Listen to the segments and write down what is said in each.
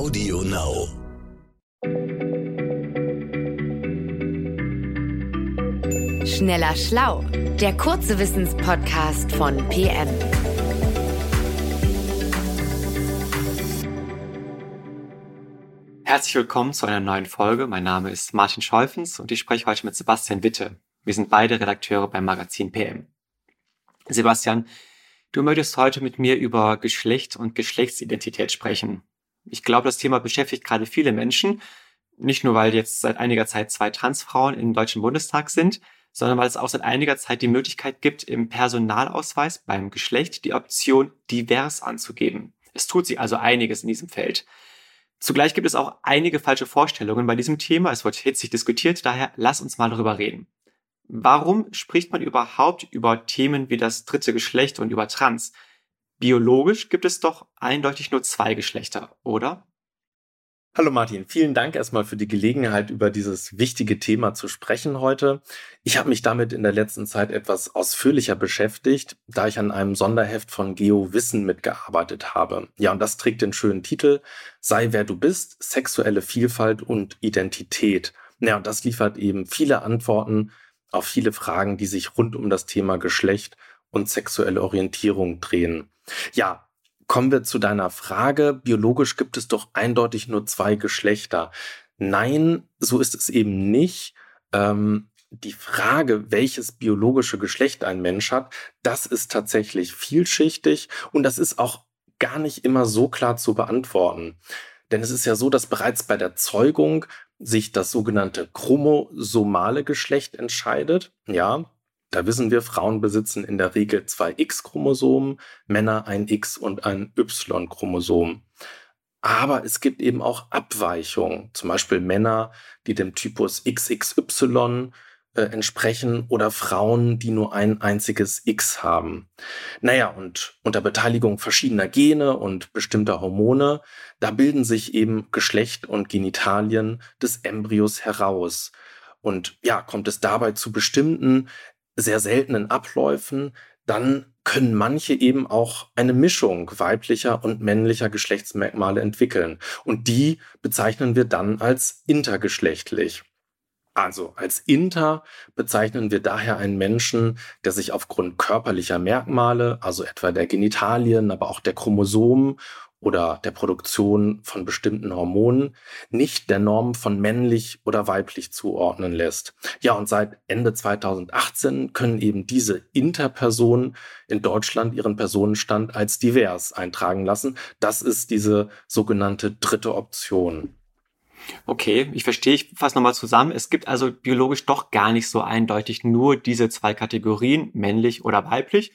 Audio Now. Schneller Schlau, der kurze Wissenspodcast von PM. Herzlich willkommen zu einer neuen Folge. Mein Name ist Martin Scholfens und ich spreche heute mit Sebastian Witte. Wir sind beide Redakteure beim Magazin PM. Sebastian, du möchtest heute mit mir über Geschlecht und Geschlechtsidentität sprechen. Ich glaube, das Thema beschäftigt gerade viele Menschen, nicht nur weil jetzt seit einiger Zeit zwei Transfrauen im Deutschen Bundestag sind, sondern weil es auch seit einiger Zeit die Möglichkeit gibt, im Personalausweis beim Geschlecht die Option divers anzugeben. Es tut sich also einiges in diesem Feld. Zugleich gibt es auch einige falsche Vorstellungen bei diesem Thema. Es wird hitzig diskutiert, daher lass uns mal darüber reden. Warum spricht man überhaupt über Themen wie das dritte Geschlecht und über Trans? Biologisch gibt es doch eindeutig nur zwei Geschlechter, oder? Hallo Martin, vielen Dank erstmal für die Gelegenheit, über dieses wichtige Thema zu sprechen heute. Ich habe mich damit in der letzten Zeit etwas ausführlicher beschäftigt, da ich an einem Sonderheft von Geo Wissen mitgearbeitet habe. Ja, und das trägt den schönen Titel Sei wer du bist, sexuelle Vielfalt und Identität. Ja, und das liefert eben viele Antworten auf viele Fragen, die sich rund um das Thema Geschlecht und sexuelle Orientierung drehen. Ja, Kommen wir zu deiner Frage. Biologisch gibt es doch eindeutig nur zwei Geschlechter. Nein, so ist es eben nicht. Ähm, die Frage, welches biologische Geschlecht ein Mensch hat, das ist tatsächlich vielschichtig und das ist auch gar nicht immer so klar zu beantworten. Denn es ist ja so, dass bereits bei der Zeugung sich das sogenannte chromosomale Geschlecht entscheidet. Ja, da wissen wir, Frauen besitzen in der Regel zwei X-Chromosomen, Männer ein X- und ein Y-Chromosom. Aber es gibt eben auch Abweichungen, zum Beispiel Männer, die dem Typus XXY äh, entsprechen oder Frauen, die nur ein einziges X haben. Naja, und unter Beteiligung verschiedener Gene und bestimmter Hormone, da bilden sich eben Geschlecht und Genitalien des Embryos heraus. Und ja, kommt es dabei zu bestimmten sehr seltenen Abläufen, dann können manche eben auch eine Mischung weiblicher und männlicher Geschlechtsmerkmale entwickeln. Und die bezeichnen wir dann als intergeschlechtlich. Also als Inter bezeichnen wir daher einen Menschen, der sich aufgrund körperlicher Merkmale, also etwa der Genitalien, aber auch der Chromosomen oder der Produktion von bestimmten Hormonen nicht der Norm von männlich oder weiblich zuordnen lässt. Ja, und seit Ende 2018 können eben diese Interpersonen in Deutschland ihren Personenstand als divers eintragen lassen. Das ist diese sogenannte dritte Option. Okay, ich verstehe, ich fasse nochmal zusammen. Es gibt also biologisch doch gar nicht so eindeutig nur diese zwei Kategorien, männlich oder weiblich,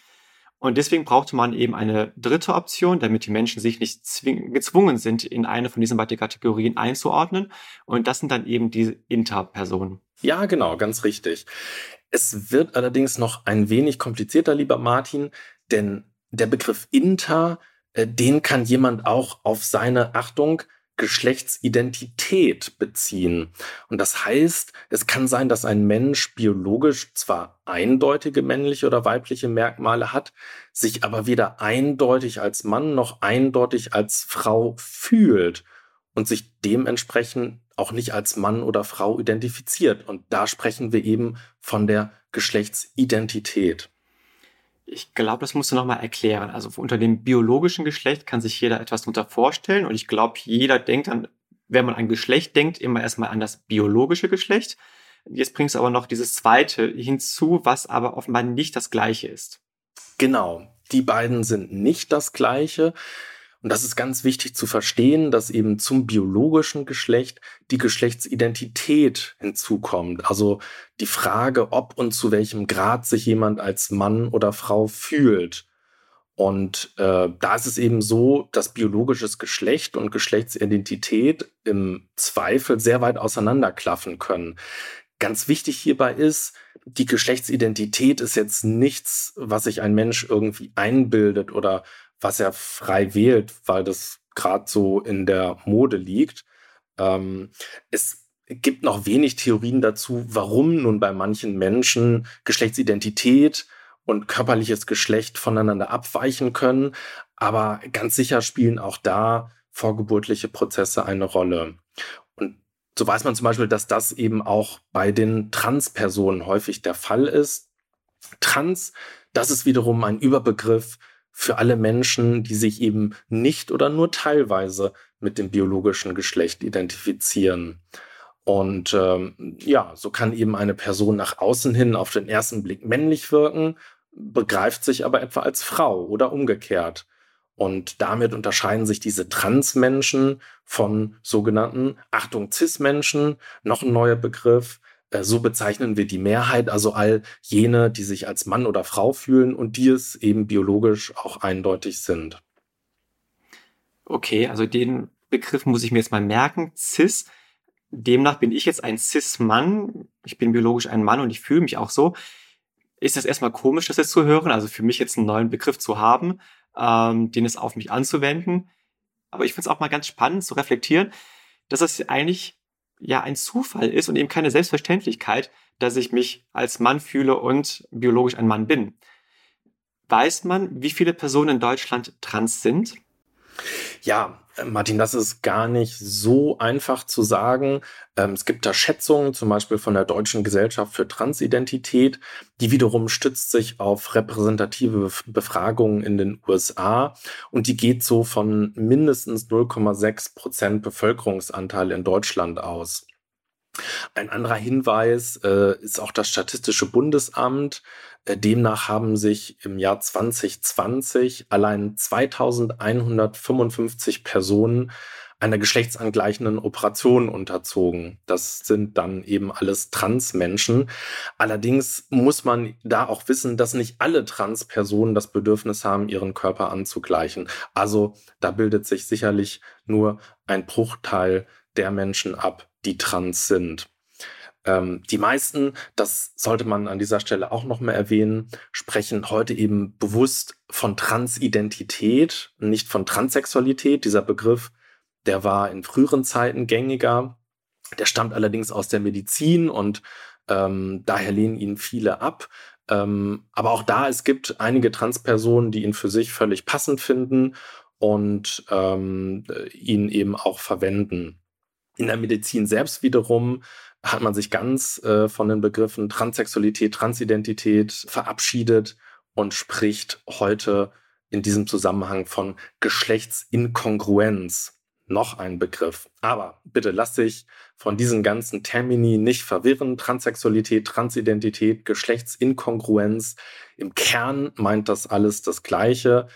und deswegen brauchte man eben eine dritte Option, damit die Menschen sich nicht gezwungen sind, in eine von diesen beiden Kategorien einzuordnen. Und das sind dann eben die Interpersonen. Ja, genau, ganz richtig. Es wird allerdings noch ein wenig komplizierter, lieber Martin, denn der Begriff Inter, äh, den kann jemand auch auf seine Achtung Geschlechtsidentität beziehen. Und das heißt, es kann sein, dass ein Mensch biologisch zwar eindeutige männliche oder weibliche Merkmale hat, sich aber weder eindeutig als Mann noch eindeutig als Frau fühlt und sich dementsprechend auch nicht als Mann oder Frau identifiziert. Und da sprechen wir eben von der Geschlechtsidentität. Ich glaube, das musst du nochmal erklären. Also unter dem biologischen Geschlecht kann sich jeder etwas darunter vorstellen. Und ich glaube, jeder denkt dann, wenn man an Geschlecht denkt, immer erstmal an das biologische Geschlecht. Jetzt bringst du aber noch dieses zweite hinzu, was aber offenbar nicht das gleiche ist. Genau. Die beiden sind nicht das gleiche. Und das ist ganz wichtig zu verstehen, dass eben zum biologischen Geschlecht die Geschlechtsidentität hinzukommt. Also die Frage, ob und zu welchem Grad sich jemand als Mann oder Frau fühlt. Und äh, da ist es eben so, dass biologisches Geschlecht und Geschlechtsidentität im Zweifel sehr weit auseinanderklaffen können. Ganz wichtig hierbei ist, die Geschlechtsidentität ist jetzt nichts, was sich ein Mensch irgendwie einbildet oder was er frei wählt, weil das gerade so in der Mode liegt. Ähm, es gibt noch wenig Theorien dazu, warum nun bei manchen Menschen Geschlechtsidentität und körperliches Geschlecht voneinander abweichen können. Aber ganz sicher spielen auch da vorgeburtliche Prozesse eine Rolle. Und so weiß man zum Beispiel, dass das eben auch bei den Transpersonen häufig der Fall ist. Trans, das ist wiederum ein Überbegriff für alle Menschen, die sich eben nicht oder nur teilweise mit dem biologischen Geschlecht identifizieren. Und ähm, ja, so kann eben eine Person nach außen hin auf den ersten Blick männlich wirken, begreift sich aber etwa als Frau oder umgekehrt. Und damit unterscheiden sich diese Transmenschen von sogenannten, Achtung, Cis-Menschen, noch ein neuer Begriff. Äh, so bezeichnen wir die Mehrheit, also all jene, die sich als Mann oder Frau fühlen und die es eben biologisch auch eindeutig sind. Okay, also den Begriff muss ich mir jetzt mal merken. Cis. Demnach bin ich jetzt ein Cis-Mann. Ich bin biologisch ein Mann und ich fühle mich auch so. Ist das erstmal komisch, das jetzt zu hören? Also für mich jetzt einen neuen Begriff zu haben ähm, den es auf mich anzuwenden. Aber ich finde es auch mal ganz spannend zu reflektieren, dass es eigentlich ja ein Zufall ist und eben keine Selbstverständlichkeit, dass ich mich als Mann fühle und biologisch ein Mann bin. Weiß man, wie viele Personen in Deutschland trans sind? Ja, Martin, das ist gar nicht so einfach zu sagen. Ähm, es gibt da Schätzungen, zum Beispiel von der Deutschen Gesellschaft für Transidentität, die wiederum stützt sich auf repräsentative Befragungen in den USA und die geht so von mindestens 0,6 Prozent Bevölkerungsanteil in Deutschland aus. Ein anderer Hinweis äh, ist auch das Statistische Bundesamt. Äh, demnach haben sich im Jahr 2020 allein 2155 Personen einer geschlechtsangleichenden Operation unterzogen. Das sind dann eben alles Transmenschen. Allerdings muss man da auch wissen, dass nicht alle Transpersonen das Bedürfnis haben, ihren Körper anzugleichen. Also da bildet sich sicherlich nur ein Bruchteil der Menschen ab, die trans sind. Ähm, die meisten, das sollte man an dieser Stelle auch noch mal erwähnen, sprechen heute eben bewusst von Transidentität, nicht von Transsexualität. Dieser Begriff, der war in früheren Zeiten gängiger. Der stammt allerdings aus der Medizin und ähm, daher lehnen ihn viele ab. Ähm, aber auch da, es gibt einige Transpersonen, die ihn für sich völlig passend finden und ähm, ihn eben auch verwenden. In der Medizin selbst wiederum hat man sich ganz äh, von den Begriffen Transsexualität, Transidentität verabschiedet und spricht heute in diesem Zusammenhang von Geschlechtsinkongruenz. Noch ein Begriff. Aber bitte lass dich von diesen ganzen Termini nicht verwirren. Transsexualität, Transidentität, Geschlechtsinkongruenz. Im Kern meint das alles das Gleiche.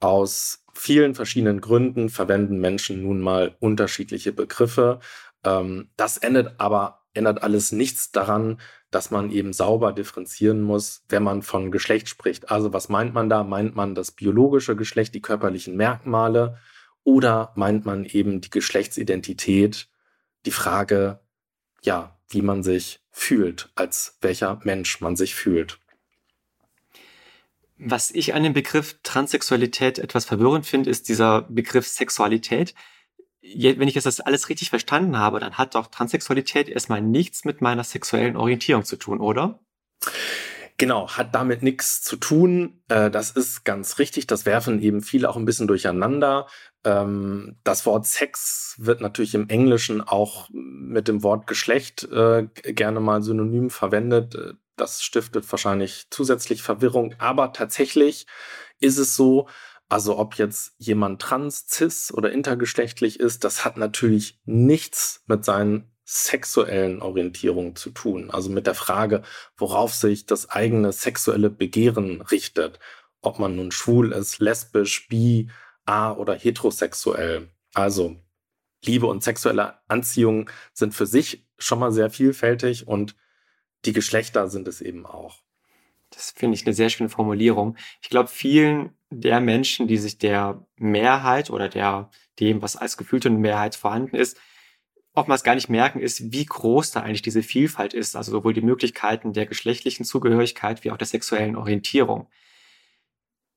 Aus vielen verschiedenen Gründen verwenden Menschen nun mal unterschiedliche Begriffe. Ähm, das ändert aber ändert alles nichts daran, dass man eben sauber differenzieren muss, wenn man von Geschlecht spricht. Also was meint man da? Meint man das biologische Geschlecht, die körperlichen Merkmale oder meint man eben die Geschlechtsidentität, die Frage, ja, wie man sich fühlt, als welcher Mensch man sich fühlt. Was ich an dem Begriff Transsexualität etwas verwirrend finde, ist dieser Begriff Sexualität. Wenn ich das alles richtig verstanden habe, dann hat doch Transsexualität erstmal nichts mit meiner sexuellen Orientierung zu tun, oder? Genau, hat damit nichts zu tun. Äh, das ist ganz richtig. Das werfen eben viele auch ein bisschen durcheinander. Ähm, das Wort Sex wird natürlich im Englischen auch mit dem Wort Geschlecht äh, gerne mal synonym verwendet. Das stiftet wahrscheinlich zusätzlich Verwirrung. Aber tatsächlich ist es so, also ob jetzt jemand trans, cis oder intergeschlechtlich ist, das hat natürlich nichts mit seinen sexuellen Orientierungen zu tun. Also mit der Frage, worauf sich das eigene sexuelle Begehren richtet. Ob man nun schwul ist, lesbisch, bi, a oder heterosexuell. Also Liebe und sexuelle Anziehung sind für sich schon mal sehr vielfältig und die Geschlechter sind es eben auch. Das finde ich eine sehr schöne Formulierung. Ich glaube, vielen der Menschen, die sich der Mehrheit oder der dem, was als gefühlte Mehrheit vorhanden ist, oftmals gar nicht merken, ist, wie groß da eigentlich diese Vielfalt ist. Also sowohl die Möglichkeiten der geschlechtlichen Zugehörigkeit wie auch der sexuellen Orientierung.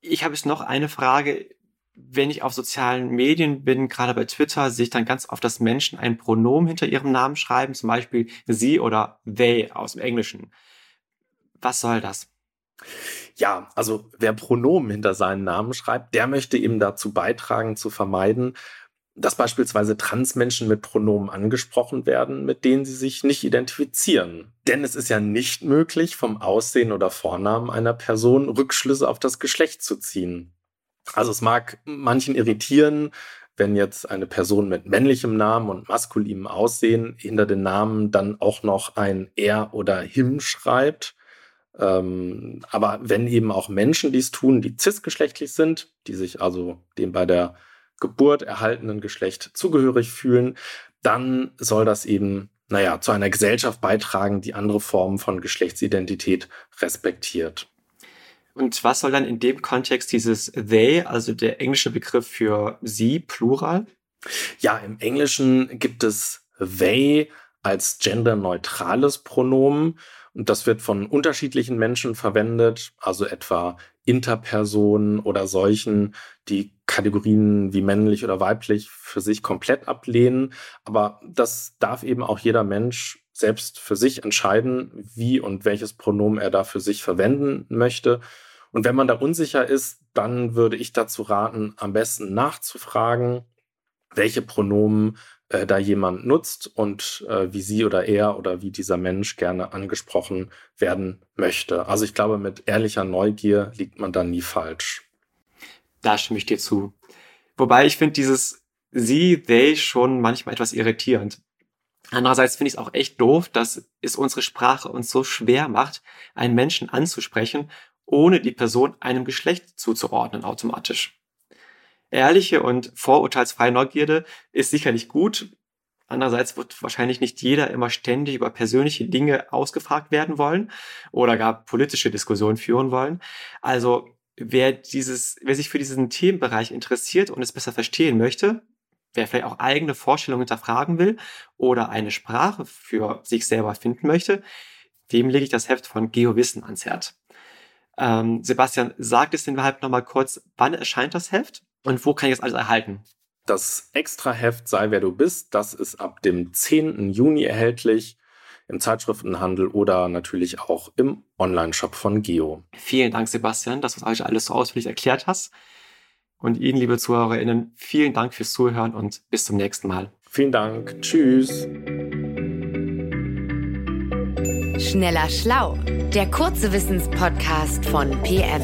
Ich habe jetzt noch eine Frage wenn ich auf sozialen Medien bin, gerade bei Twitter, sehe ich dann ganz oft, dass Menschen ein Pronomen hinter ihrem Namen schreiben, zum Beispiel sie oder they aus dem Englischen. Was soll das? Ja, also wer Pronomen hinter seinen Namen schreibt, der möchte eben dazu beitragen, zu vermeiden, dass beispielsweise Transmenschen mit Pronomen angesprochen werden, mit denen sie sich nicht identifizieren. Denn es ist ja nicht möglich, vom Aussehen oder Vornamen einer Person Rückschlüsse auf das Geschlecht zu ziehen. Also es mag manchen irritieren, wenn jetzt eine Person mit männlichem Namen und maskulinem Aussehen hinter den Namen dann auch noch ein er oder him schreibt. Ähm, aber wenn eben auch Menschen dies tun, die cisgeschlechtlich sind, die sich also dem bei der Geburt erhaltenen Geschlecht zugehörig fühlen, dann soll das eben, naja, zu einer Gesellschaft beitragen, die andere Formen von Geschlechtsidentität respektiert. Und was soll dann in dem Kontext dieses they, also der englische Begriff für sie, Plural? Ja, im Englischen gibt es they als genderneutrales Pronomen und das wird von unterschiedlichen Menschen verwendet, also etwa Interpersonen oder solchen, die Kategorien wie männlich oder weiblich für sich komplett ablehnen. Aber das darf eben auch jeder Mensch selbst für sich entscheiden, wie und welches Pronomen er da für sich verwenden möchte. Und wenn man da unsicher ist, dann würde ich dazu raten, am besten nachzufragen, welche Pronomen äh, da jemand nutzt und äh, wie sie oder er oder wie dieser Mensch gerne angesprochen werden möchte. Also ich glaube, mit ehrlicher Neugier liegt man da nie falsch. Da stimme ich dir zu. Wobei ich finde dieses sie, they schon manchmal etwas irritierend. Andererseits finde ich es auch echt doof, dass es unsere Sprache uns so schwer macht, einen Menschen anzusprechen, ohne die Person einem Geschlecht zuzuordnen automatisch. Ehrliche und vorurteilsfreie Neugierde ist sicherlich gut. Andererseits wird wahrscheinlich nicht jeder immer ständig über persönliche Dinge ausgefragt werden wollen oder gar politische Diskussionen führen wollen. Also wer dieses, wer sich für diesen Themenbereich interessiert und es besser verstehen möchte, wer vielleicht auch eigene Vorstellungen hinterfragen will oder eine Sprache für sich selber finden möchte, dem lege ich das Heft von GeoWissen ans Herz. Ähm, Sebastian, sagt es den überhaupt nochmal kurz, wann erscheint das Heft? Und wo kann ich das alles erhalten? Das Extraheft Sei wer du bist, das ist ab dem 10. Juni erhältlich im Zeitschriftenhandel oder natürlich auch im Online-Shop von Geo. Vielen Dank, Sebastian, dass du euch alles so ausführlich erklärt hast. Und Ihnen, liebe ZuhörerInnen, vielen Dank fürs Zuhören und bis zum nächsten Mal. Vielen Dank. Tschüss. Schneller Schlau, der kurze Wissenspodcast von PM.